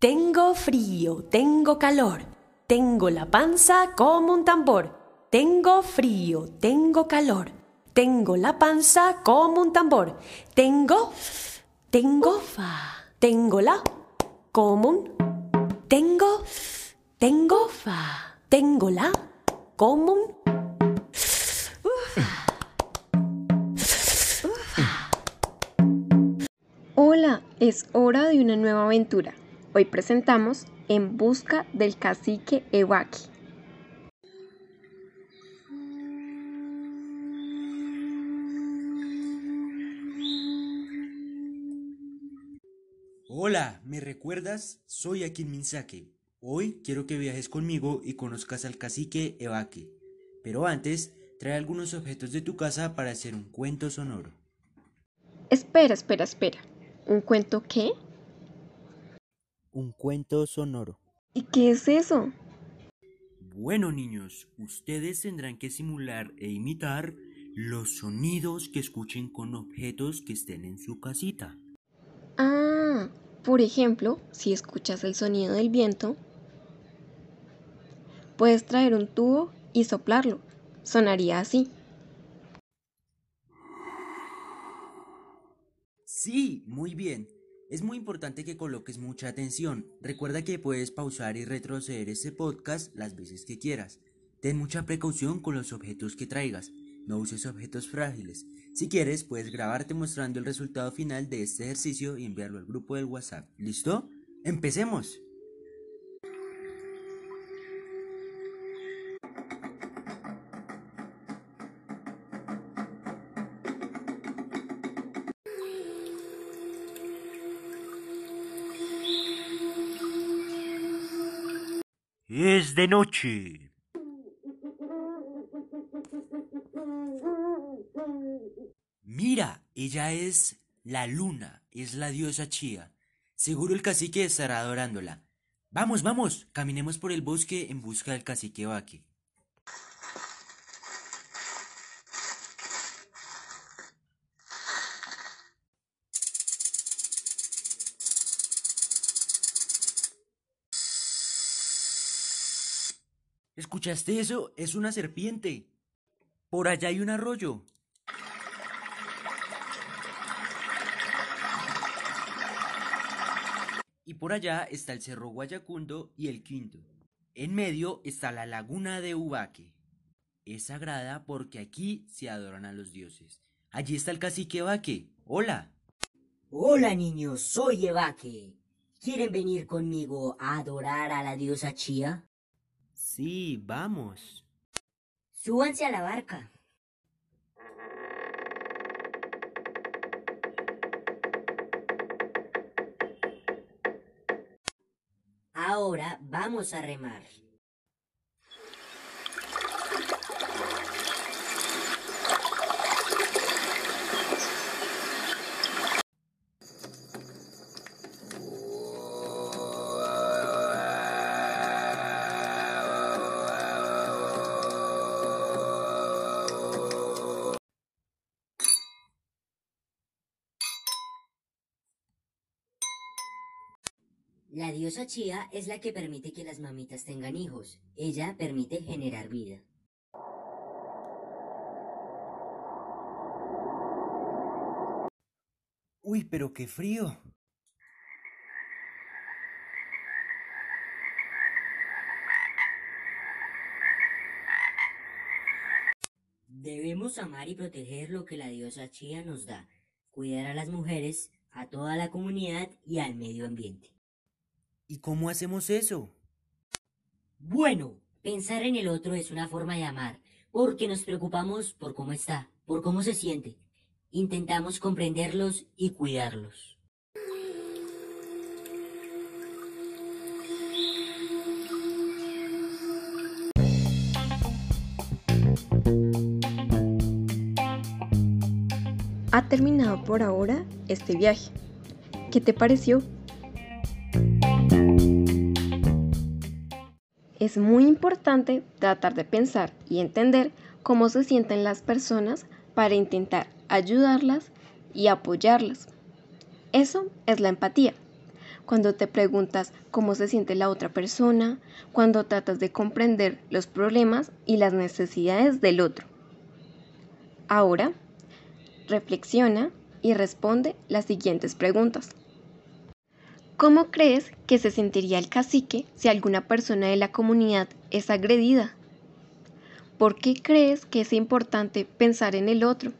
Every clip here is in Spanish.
Tengo frío, tengo calor, tengo la panza como un tambor. Tengo frío, tengo calor, tengo la panza como un tambor. Tengo, tengo, fa, tengo la, como tengo, tengo, fa, tengo la, como. Hola, es hora de una nueva aventura. Hoy presentamos En busca del cacique Ewaki. Hola, ¿me recuerdas? Soy Akin Minsake. Hoy quiero que viajes conmigo y conozcas al cacique Ewaki. Pero antes, trae algunos objetos de tu casa para hacer un cuento sonoro. Espera, espera, espera. ¿Un cuento qué? Un cuento sonoro. ¿Y qué es eso? Bueno, niños, ustedes tendrán que simular e imitar los sonidos que escuchen con objetos que estén en su casita. Ah, por ejemplo, si escuchas el sonido del viento, puedes traer un tubo y soplarlo. Sonaría así. Sí, muy bien. Es muy importante que coloques mucha atención. Recuerda que puedes pausar y retroceder este podcast las veces que quieras. Ten mucha precaución con los objetos que traigas. No uses objetos frágiles. Si quieres, puedes grabarte mostrando el resultado final de este ejercicio y enviarlo al grupo del WhatsApp. ¿Listo? ¡Empecemos! Es de noche. Mira, ella es la luna, es la diosa Chía. Seguro el cacique estará adorándola. Vamos, vamos, caminemos por el bosque en busca del cacique Vaque. ¿Escuchaste eso? Es una serpiente. Por allá hay un arroyo. Y por allá está el Cerro Guayacundo y el Quinto. En medio está la laguna de Ubaque. Es sagrada porque aquí se adoran a los dioses. Allí está el cacique Vaque. Hola. Hola niños, soy Evaque. ¿Quieren venir conmigo a adorar a la diosa Chía? Sí, vamos. Súbanse a la barca. Ahora vamos a remar. La diosa Chía es la que permite que las mamitas tengan hijos. Ella permite generar vida. Uy, pero qué frío. Debemos amar y proteger lo que la diosa Chía nos da, cuidar a las mujeres, a toda la comunidad y al medio ambiente. ¿Y cómo hacemos eso? Bueno, pensar en el otro es una forma de amar, porque nos preocupamos por cómo está, por cómo se siente. Intentamos comprenderlos y cuidarlos. Ha terminado por ahora este viaje. ¿Qué te pareció? Es muy importante tratar de pensar y entender cómo se sienten las personas para intentar ayudarlas y apoyarlas. Eso es la empatía. cuando te preguntas cómo se siente la otra persona, cuando tratas de comprender los problemas y las necesidades del otro. Ahora, reflexiona y responde las siguientes preguntas. ¿Cómo crees que se sentiría el cacique si alguna persona de la comunidad es agredida? ¿Por qué crees que es importante pensar en el otro?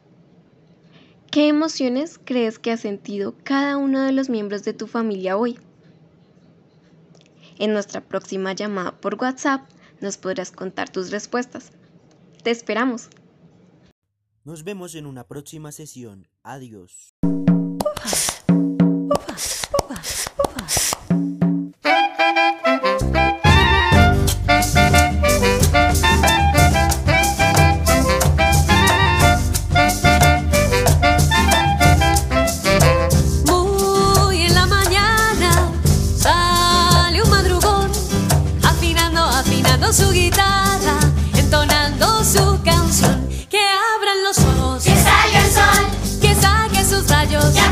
¿Qué emociones crees que ha sentido cada uno de los miembros de tu familia hoy? En nuestra próxima llamada por WhatsApp nos podrás contar tus respuestas. Te esperamos. Nos vemos en una próxima sesión. Adiós. Saque